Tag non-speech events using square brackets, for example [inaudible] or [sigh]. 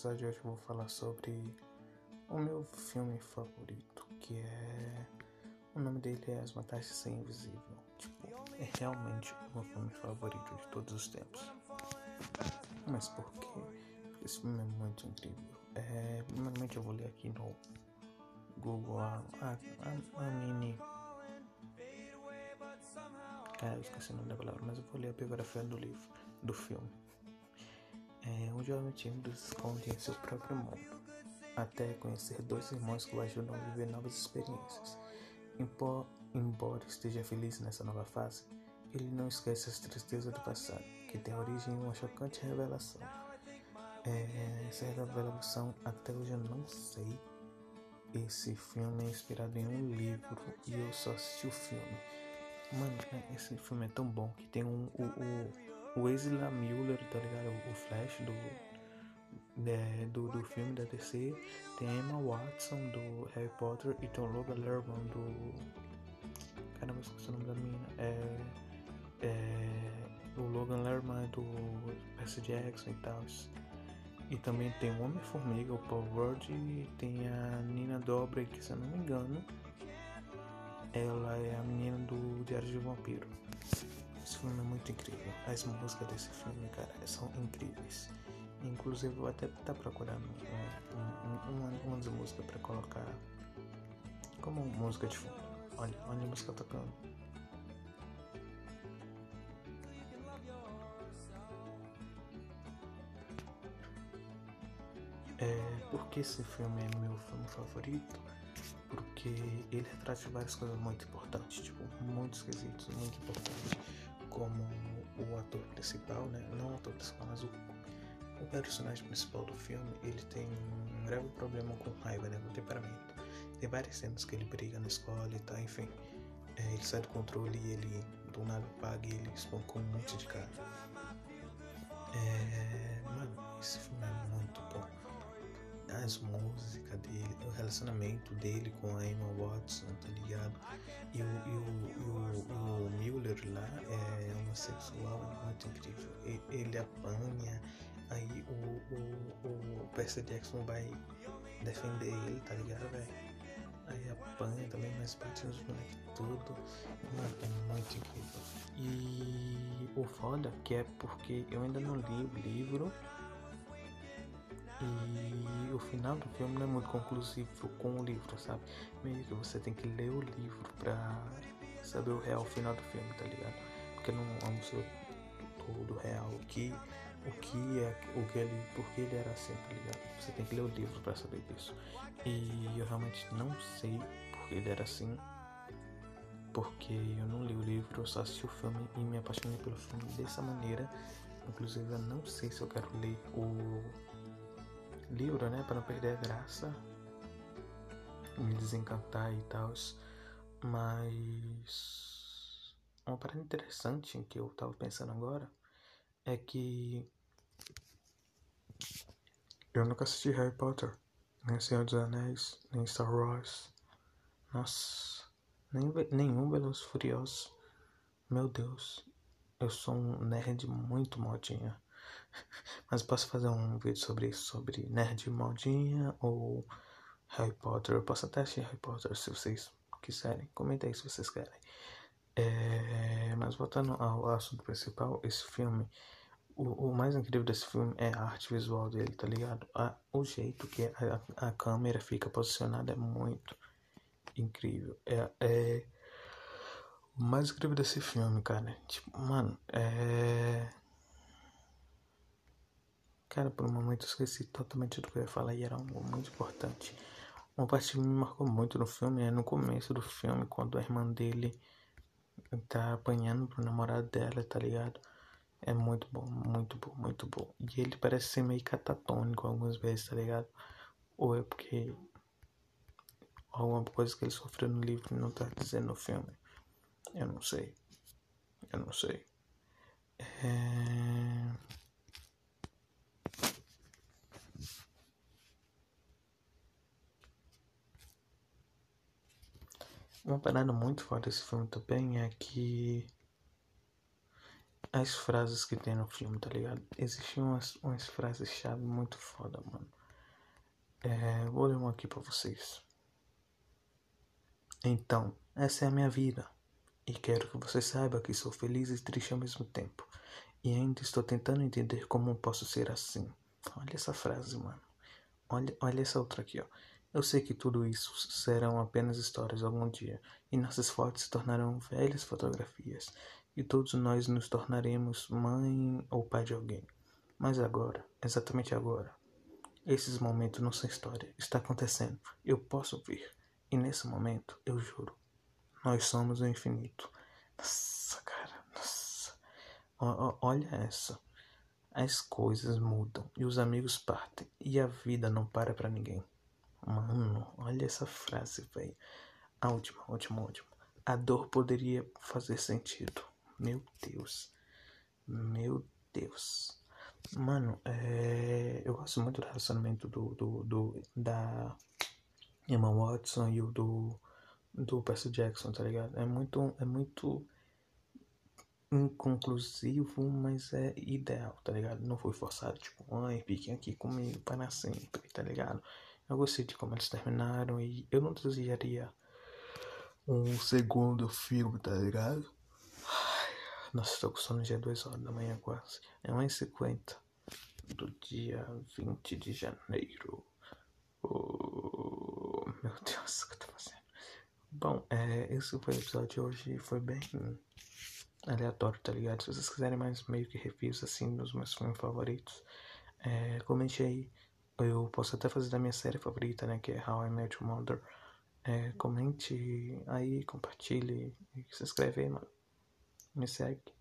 episódio de hoje eu vou falar sobre o meu filme favorito, que é. O nome dele é As Vantagens Ser Invisível. Tipo, é realmente o meu filme favorito de todos os tempos. Mas por quê? Esse filme é muito incrível. É, primeiramente eu vou ler aqui no Google a, a, a, a mini. Cara, eu esqueci o nome da palavra, mas eu vou ler a biografia do livro, do filme. É, um jovem tímido se esconde em seu próprio mundo, até conhecer dois irmãos que o ajudam a viver novas experiências. embora esteja feliz nessa nova fase, ele não esquece as tristezas do passado, que tem origem em uma chocante revelação. É, essa revelação até hoje eu não sei. Esse filme é inspirado em um livro e eu só assisti o filme. Mano, esse filme é tão bom que tem um, o o Ezra Miller, tá ligado? O Flash do, é, do, do filme da DC. Tem Emma Watson do Harry Potter e tem o Logan Lerman do. Caramba, esqueci o nome da menina. É, é, o Logan Lerman do Percy Jackson e tal. E também tem o Homem-Formiga, o Paul Rudd, e tem a Nina Dobrev, que se eu não me engano, ela é a menina do Diário de Vampiro. Esse filme é muito incrível. As músicas desse filme, cara, são incríveis. Inclusive, eu até tá procurando um, uma, uma das músicas para colocar como música de fundo. Olha, olha a música tocando. É, porque esse filme é meu filme favorito? Porque ele retrata várias coisas muito importantes, tipo, muitos quesitos muito importantes como o ator principal, né? Não o ator principal, mas o, o personagem principal do filme, ele tem um grave problema com raiva, né? Com temperamento. Tem várias cenas que ele briga na escola e tá, enfim. É, ele sai do controle e ele do nada paga e ele espanca um monte de cara. É, mano, esse filme é muito bom. As músicas dele, o relacionamento dele com a Emma Watson, tá ligado? E o, e o, e o, o Miller lá é homossexual, é muito incrível. Ele apanha, aí o, o, o Percy Jackson vai defender ele, tá ligado, velho? Aí apanha também, mas bate nos tudo. Mano, é muito incrível. E o foda que é porque eu ainda não li o livro. E o final do filme não é muito conclusivo com o livro, sabe? Meio que você tem que ler o livro pra saber o real final do filme, tá ligado? Porque não anunciou todo real o que, o que é, o que ele, porque ele era assim, tá ligado? Você tem que ler o livro pra saber disso. E eu realmente não sei porque ele era assim. Porque eu não li o livro, eu só assisti o filme e me apaixonei pelo filme dessa maneira. Inclusive eu não sei se eu quero ler o livro, né? Para não perder a graça. Me desencantar e tal. Mas uma parada interessante que eu tava pensando agora é que eu nunca assisti Harry Potter, nem Senhor dos Anéis, nem Star Wars. Nossa, nem, nenhum Velozes Furiosos. Meu Deus, eu sou um nerd muito modinha. [laughs] Mas posso fazer um vídeo sobre isso, sobre nerd modinha ou Harry Potter. Eu posso até assistir Harry Potter se vocês quiserem. Comenta aí se vocês querem. É, mas voltando ao assunto principal, esse filme, o, o, mais incrível desse filme é a arte visual dele, tá ligado? A, o jeito que a, a câmera fica posicionada é muito incrível. É, é o mais incrível desse filme, cara. Tipo, mano, é. Cara, por um momento eu esqueci totalmente do que eu ia falar e era algo muito importante. Uma parte que me marcou muito no filme é no começo do filme, quando a irmã dele tá apanhando pro namorado dela, tá ligado? É muito bom, muito bom, muito bom. E ele parece ser meio catatônico algumas vezes, tá ligado? Ou é porque alguma coisa que ele sofreu no livro não tá dizendo no filme. Eu não sei. Eu não sei. É... Uma parada muito forte desse filme também é que as frases que tem no filme, tá ligado? Existiam umas, umas frases-chave muito foda, mano. É, vou ler uma aqui pra vocês. Então, essa é a minha vida. E quero que você saiba que sou feliz e triste ao mesmo tempo. E ainda estou tentando entender como posso ser assim. Olha essa frase, mano. Olha, olha essa outra aqui, ó. Eu sei que tudo isso serão apenas histórias algum dia, e nossas fotos se tornarão velhas fotografias, e todos nós nos tornaremos mãe ou pai de alguém. Mas agora, exatamente agora, esses momentos não são história, está acontecendo, eu posso ver, e nesse momento, eu juro, nós somos o infinito. Nossa, cara, nossa. O, olha essa. As coisas mudam e os amigos partem e a vida não para para ninguém. Mano, olha essa frase, velho. A última, a última, a última. A dor poderia fazer sentido. Meu Deus. Meu Deus. Mano, é... eu gosto muito do relacionamento do, do, do da Emma Watson e o do, do Percy Jackson, tá ligado? É muito, é muito inconclusivo, mas é ideal, tá ligado? Não foi forçado, tipo, mãe, fiquem aqui comigo para sempre, tá ligado? Eu gostei de como eles terminaram e eu não desejaria um segundo filme, tá ligado? Nossa, tô com sono já é 2 horas da manhã quase. É 1h50 do dia 20 de janeiro. Oh, meu Deus, o que eu tô fazendo? Bom, é, esse foi o episódio de hoje. Foi bem aleatório, tá ligado? Se vocês quiserem mais meio que reviews assim dos meus filmes favoritos, é, comente aí eu posso até fazer da minha série favorita, né? Que é How I Met Your Mother. É, comente aí, compartilhe se inscreve aí, mano. Me segue.